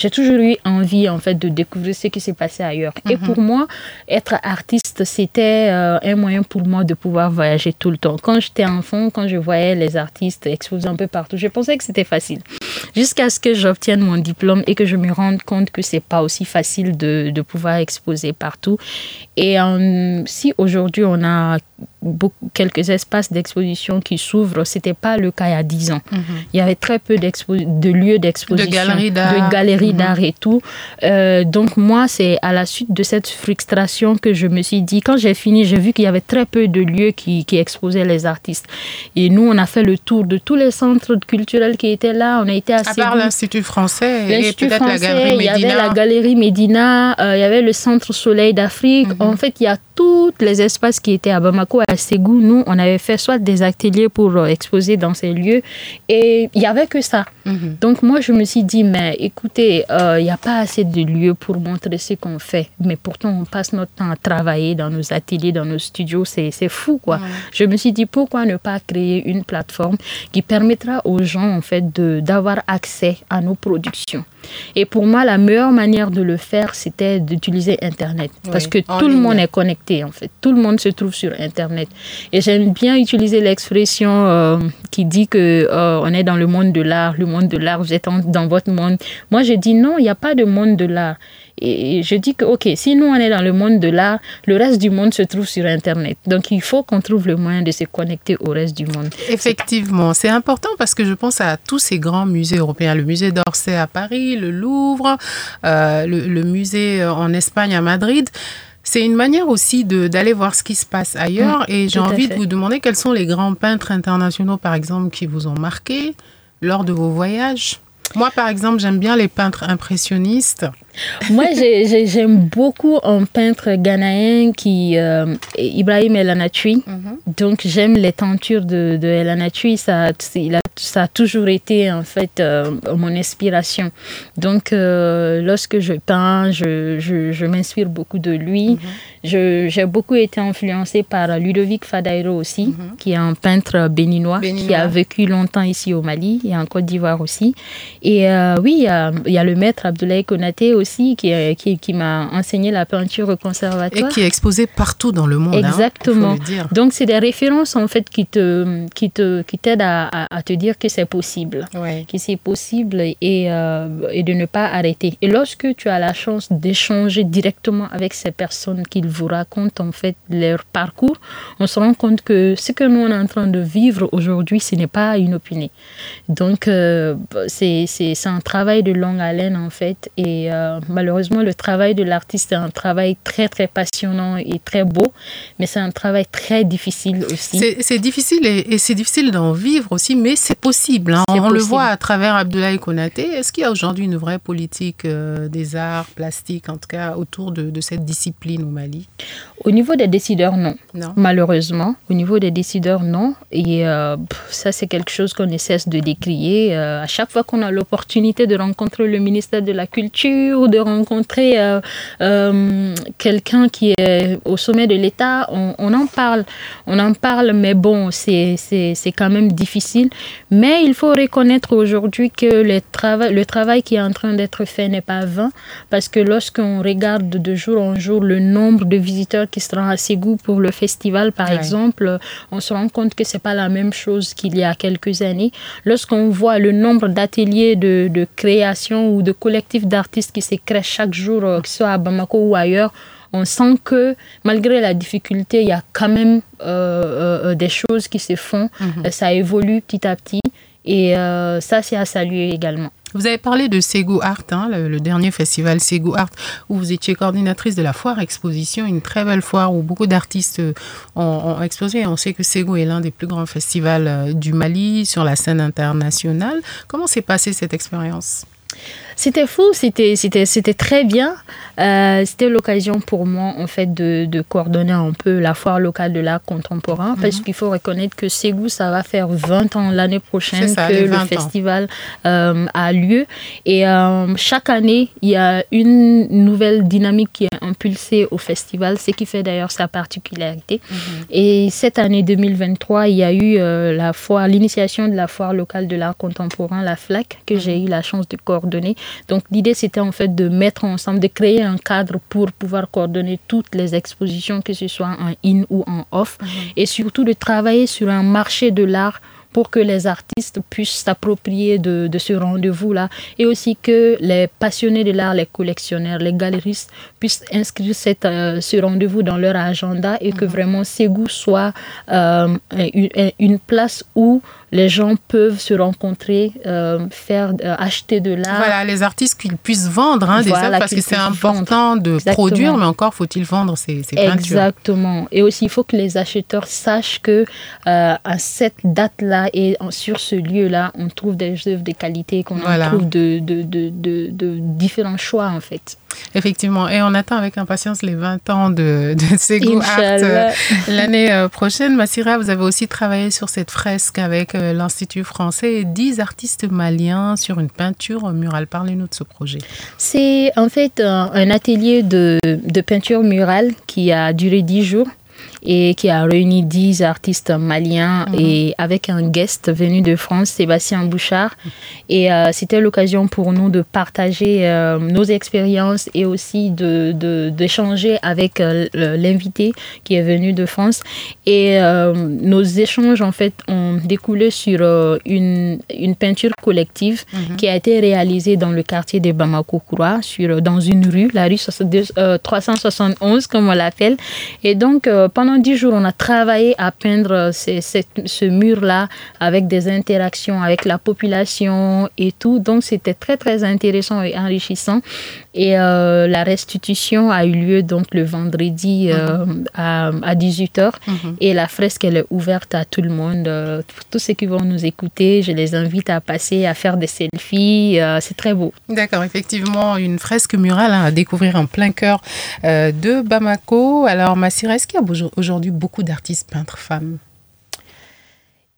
j'ai toujours eu envie en fait de découvrir ce qui s'est passé ailleurs. Mm -hmm. Et pour moi, être artiste, c'était un moyen pour moi de pouvoir voyager tout le temps. Quand j'étais enfant, quand je voyais les artistes exposés un peu partout, je pensais que c'était facile. Jusqu'à ce que j'obtienne mon diplôme et que je me rende compte que c'est pas aussi facile de, de pouvoir exposer partout. Et euh, si aujourd'hui on a beaucoup, quelques espaces d'exposition qui s'ouvrent, c'était pas le cas il y a 10 ans. Mm -hmm. Il y avait très peu de lieux d'exposition, de galeries d'art, mm -hmm. d'art et tout. Euh, donc moi, c'est à la suite de cette frustration que je me suis dit, quand j'ai fini, j'ai vu qu'il y avait très peu de lieux qui, qui, exposaient les artistes. Et nous, on a fait le tour de tous les centres culturels qui étaient là. On a été assez. À part l'Institut français et peut-être la galerie Médina. Il y avait la galerie Médina, euh, il y avait le Centre Soleil d'Afrique. Mm -hmm. En fait, il y a tous les espaces qui étaient à Bamako, à Ségou, nous, on avait fait soit des ateliers pour euh, exposer dans ces lieux et il n'y avait que ça. -hmm. Donc moi, je me suis dit, mais écoutez, il euh, n'y a pas assez de lieux pour montrer ce qu'on fait. Mais pourtant, on passe notre temps à travailler dans nos ateliers, dans nos studios. C'est fou, quoi. Je me suis dit, pourquoi ne pas créer une plateforme qui permettra aux gens, en fait, d'avoir accès à nos productions? Et pour moi, la meilleure manière de le faire, c'était d'utiliser Internet. Parce que tout le monde est connecté, en fait. Tout le monde se trouve sur Internet. Et j'aime bien utiliser l'expression euh, qui dit que euh, on est dans le monde de l'art, le monde de l'art, vous êtes en, dans votre monde. Moi, je dis non, il n'y a pas de monde de l'art. Et je dis que, OK, si nous, on est dans le monde de l'art, le reste du monde se trouve sur Internet. Donc, il faut qu'on trouve le moyen de se connecter au reste du monde. Effectivement, c'est important parce que je pense à tous ces grands musées européens, le musée d'Orsay à Paris, le Louvre, euh, le, le, musée en Espagne à Madrid. C'est une manière aussi d'aller voir ce qui se passe ailleurs. Mmh, et j'ai envie de vous demander quels sont les grands peintres internationaux, par exemple, qui vous ont marqué lors de vos voyages. Moi, par exemple, j'aime bien les peintres impressionnistes. Moi, j'aime beaucoup un peintre ghanéen qui euh, Ibrahim El Anatoui. Mm -hmm. Donc, j'aime les tentures de, de El Anatoui. Ça, il a, ça a toujours été en fait euh, mon inspiration. Donc, euh, lorsque je peins, je, je, je m'inspire beaucoup de lui. Mm -hmm. J'ai beaucoup été influencée par Ludovic Fadairo aussi, mm -hmm. qui est un peintre béninois, béninois, qui a vécu longtemps ici au Mali et en Côte d'Ivoire aussi. Et oui, il y, a, il y a le maître Abdoulaye Konaté aussi aussi qui, qui, qui m'a enseigné la peinture au conservatoire. Et qui est exposé partout dans le monde. Exactement. Hein, Donc, c'est des références en fait qui te qui te qui t'aident à, à, à, te dire que c'est possible, ouais. que c'est possible et, euh, et de ne pas arrêter. Et lorsque tu as la chance d'échanger directement avec ces personnes qui vous racontent en fait leur parcours, on se rend compte que ce que nous on est en train de vivre aujourd'hui, ce n'est pas inopiné. Donc, euh, c'est un travail de longue haleine en fait et euh, malheureusement, le travail de l'artiste est un travail très, très passionnant et très beau, mais c'est un travail très difficile aussi. C'est difficile et, et c'est difficile d'en vivre aussi, mais c'est possible. Hein. On possible. le voit à travers Abdoulaye Konaté. Est-ce qu'il y a aujourd'hui une vraie politique euh, des arts plastiques, en tout cas, autour de, de, cette discipline au Mali? Au niveau des décideurs, non. non. Malheureusement, au niveau des décideurs, non. Et euh, ça, c'est quelque chose qu'on ne cesse de décrier. Euh, à chaque fois qu'on a l'opportunité de rencontrer le ministère de la Culture, de rencontrer euh, euh, quelqu'un qui est au sommet de l'État, on, on, en parle. On en parle, mais bon, c'est quand même difficile. Mais il faut reconnaître aujourd'hui que le, trava le travail qui est en train d'être fait n'est pas vain, parce que lorsqu'on regarde de jour en jour le nombre de visiteurs qui seront à Ségou pour le festival, par ouais. exemple, on se rend compte que c'est pas la même chose qu'il y a quelques années. Lorsqu'on voit le nombre d'ateliers de, de création ou de collectifs d'artistes qui se créent chaque jour, que ce soit à Bamako ou ailleurs, on sent que malgré la difficulté, il y a quand même des choses qui se font. Mhm. Ça évolue petit à petit. Et ça, c'est à saluer également. Vous avez parlé de Segu Art, hein, le, dernier festival Segu Art, où vous étiez coordinatrice de la foire exposition, une très belle foire où beaucoup d'artistes ont, exposé. On sait que Segu est l'un des plus grands festivals euh, du Mali sur la scène internationale. Comment s'est passée cette expérience? C'était fou, c'était, c'était, c'était très bien. Euh, c'était l'occasion pour moi, en fait, de, de, coordonner un peu la foire locale de l'art contemporain, mhm. parce qu'il faut reconnaître que Ségou, ça va faire 20 ans l'année prochaine que le festival euh, a lieu. Et euh, chaque année, il y a une nouvelle dynamique qui est impulsée au festival, ce qui fait d'ailleurs sa particularité. Mhm. Et cette année 2023, il y a eu la foire, l'initiation de la foire locale de l'art contemporain, la FLAC, que mhm. j'ai eu la chance de coordonner. Donc l'idée, c'était en fait de mettre ensemble, de créer un cadre pour pouvoir coordonner toutes les expositions, que ce soit en in ou en off, mhm. et surtout de travailler sur un marché de l'art pour que les artistes puissent s'approprier de, ce rendez-vous-là et aussi que les passionnés de l'art, les collectionneurs, les galeristes puissent inscrire cette, euh, ce rendez-vous dans leur agenda et que mhm. vraiment Ségou soit euh, une, place où les gens peuvent se rencontrer, euh, faire acheter de l'art. Voilà, les artistes qu'ils puissent vendre hein, des parce que c'est important de produire, mais encore faut-il vendre ces, ces peintures. Exactement. Et aussi, il faut que les acheteurs sachent que à cette date-là, et sur ce lieu-là, on trouve des œuvres de qualité, qu'on trouve de, de, de, de, différents choix en fait. Effectivement, et on attend avec impatience les 20 ans de, de Sego Art euh, l'année euh, prochaine. Massira, vous avez aussi travaillé sur cette fresque avec euh, l'Institut français et 10 artistes maliens sur une peinture murale. Parlez-nous de ce projet. C'est en fait un, atelier de, de peinture murale qui a duré 10 jours et qui a réuni 10 artistes maliens mhm. et avec un guest venu de France, Sébastien Bouchard. Et euh, c'était l'occasion pour nous de partager euh, nos expériences et aussi d'échanger de, avec euh, l'invité qui est venu de France. Et nos échanges, en fait, ont découlé sur une, une, peinture collective mhm. qui a été réalisée dans le quartier de Bamako-Koura, dans une rue, la rue 371, comme on l'appelle. Et donc, pendant dix jours, on a travaillé à peindre ce mur-là avec des interactions avec la population et tout. Donc, c'était très, très intéressant et enrichissant. Et euh, la restitution a eu lieu donc le vendredi euh, mhm. à, 18h. Mhm. Et la fresque, elle est ouverte à tout le monde. Euh, tous ceux qui vont nous écouter, je les invite à passer, à faire des selfies. c'est très beau. D'accord, effectivement, une fresque murale hein, à découvrir en plein cœur de Bamako. Alors, Massira, est-ce qu'il y a aujourd'hui beaucoup d'artistes peintres femmes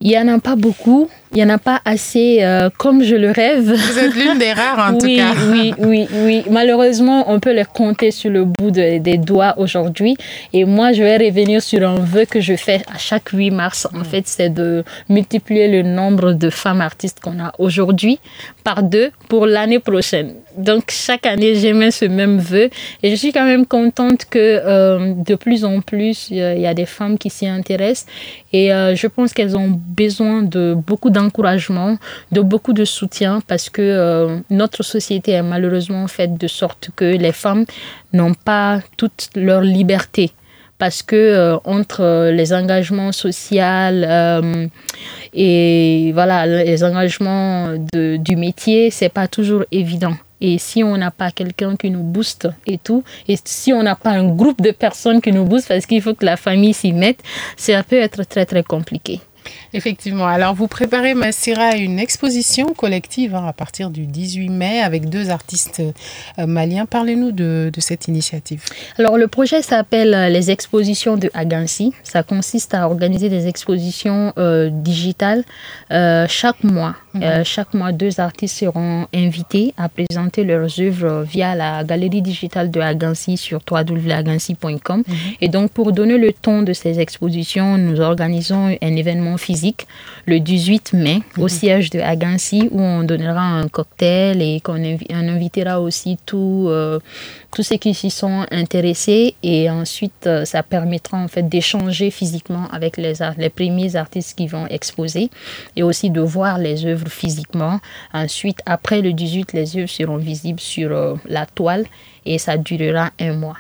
il n'y en a pas beaucoup, il n'y en a pas assez euh, comme je le rêve. Vous êtes l'une des rares en tout cas. Oui, oui, oui. Malheureusement, on peut les compter sur le bout des doigts aujourd'hui. Et moi, je vais revenir sur un vœu que je fais à chaque 8 mars. En mm. fait, c'est de multiplier le nombre de femmes artistes qu'on a aujourd'hui par deux pour l'année prochaine. Donc, chaque année, j'aimais ce même vœu. Et je suis quand même contente que euh, de plus en plus, il y a des femmes qui s'y intéressent. Et euh, je pense qu'elles ont besoin de beaucoup d'encouragement, de beaucoup de soutien parce que euh, notre société est malheureusement faite de sorte que les femmes n'ont pas toute leur liberté parce que entre les engagements sociaux et voilà les engagements de, du métier c'est pas toujours évident et si on n'a pas quelqu'un qui nous booste et tout, et si on n'a pas un groupe de personnes qui nous boostent, parce qu'il faut que la famille s'y mette, ça peut être très très compliqué. Effectivement. Alors, vous préparez, Massira, une exposition collective hein, à partir du 18 mai avec deux artistes euh, maliens. Parlez-nous de, cette initiative. Alors, le projet s'appelle euh, les expositions de Agansi. Ça consiste à organiser des expositions euh, digitales chaque mois. Mhm. chaque mois, deux artistes seront invités à présenter leurs œuvres via la galerie digitale de Agansi sur www.agansi.com. Mhm. Et donc, pour donner le ton de ces expositions, nous organisons un événement physique le 18 mai au mhm. siège de Agansi où on donnera un cocktail et qu'on invitera aussi euh, tous ceux qui s'y sont intéressés et ensuite euh, ça permettra en fait d'échanger physiquement avec les, les premiers artistes qui vont exposer et aussi de voir les œuvres physiquement. Ensuite, après le 18, les œuvres seront visibles sur euh, la toile et ça durera un mois.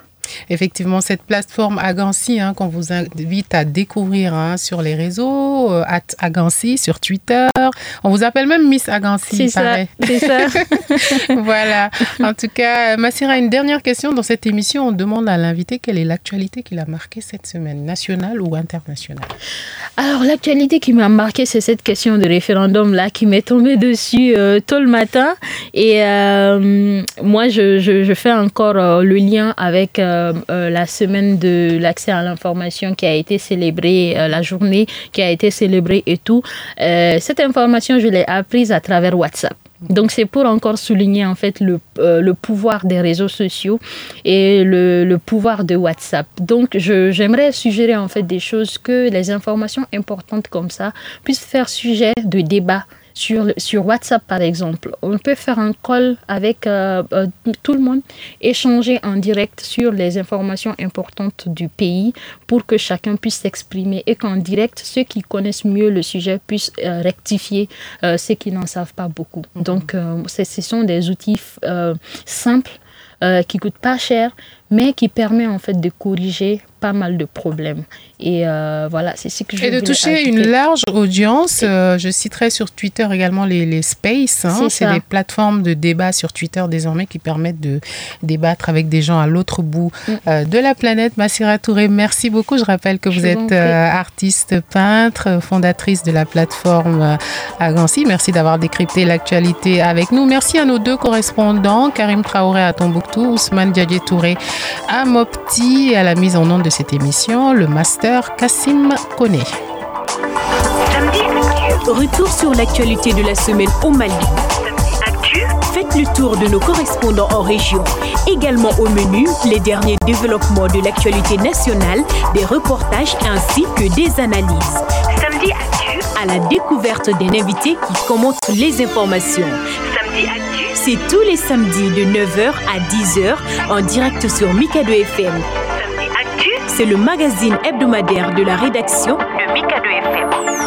Effectivement cette plateforme Agancy hein, qu'on vous invite à découvrir hein, sur les réseaux, euh, sur Twitter. On vous appelle même Miss Agancy, c'est ça. C'est ça. voilà. En tout cas, Massira, une dernière question dans cette émission. On demande à l'invité quelle est l'actualité qu'il a marquée cette semaine, nationale ou internationale? Alors l'actualité qui m'a marqué, c'est cette question de référendum là qui m'est tombée dessus euh, tôt le matin. Et euh, moi, je, je, fais encore euh, le lien avec la semaine de l'accès à l'information qui a été célébrée, la journée qui a été célébrée et tout. cette information, je l'ai apprise à travers WhatsApp. Donc c'est pour encore souligner en fait le, euh, pouvoir des réseaux sociaux et le, le pouvoir de WhatsApp. Donc j'aimerais suggérer en fait des choses que les informations importantes comme ça puissent faire sujet de débat sur, sur WhatsApp, par exemple, on peut faire un call avec euh, euh, tout le monde, échanger en direct sur les informations importantes du pays pour que chacun puisse s'exprimer et qu'en direct, ceux qui connaissent mieux le sujet puissent euh, rectifier ceux qui n'en savent pas beaucoup. Donc, ce sont des outils simples qui coûtent pas cher, mais qui permettent en fait de corriger pas mal de problèmes. Et euh, voilà, c'est ce que je Et de toucher une large audience. Euh, je citerai sur Twitter également les, les spaces. Hein. c'est des plateformes de débat sur Twitter désormais qui permettent de débattre avec des gens à l'autre bout mm. euh, de la planète. Massira Touré, merci beaucoup. Je rappelle que vous êtes artiste, peintre, fondatrice de la plateforme Agancy. Merci d'avoir décrypté l'actualité avec nous. Merci à nos deux correspondants, Karim Traoré à Tombouctou, Ousmane Diadier Touré à Mopti, à la mise en onde de cette émission, le master Kassim Kone. Retour sur l'actualité de la semaine au Mali. Faites le tour de nos correspondants en région. Également au menu, les derniers développements de l'actualité nationale, des reportages ainsi que des analyses. Samedi Actu, à la découverte d'un invité qui commente les informations. Samedi Actu, c'est tous les samedis de 9h à 10h en direct sur Mikado FM. C'est le magazine hebdomadaire de la rédaction de Mikado FM.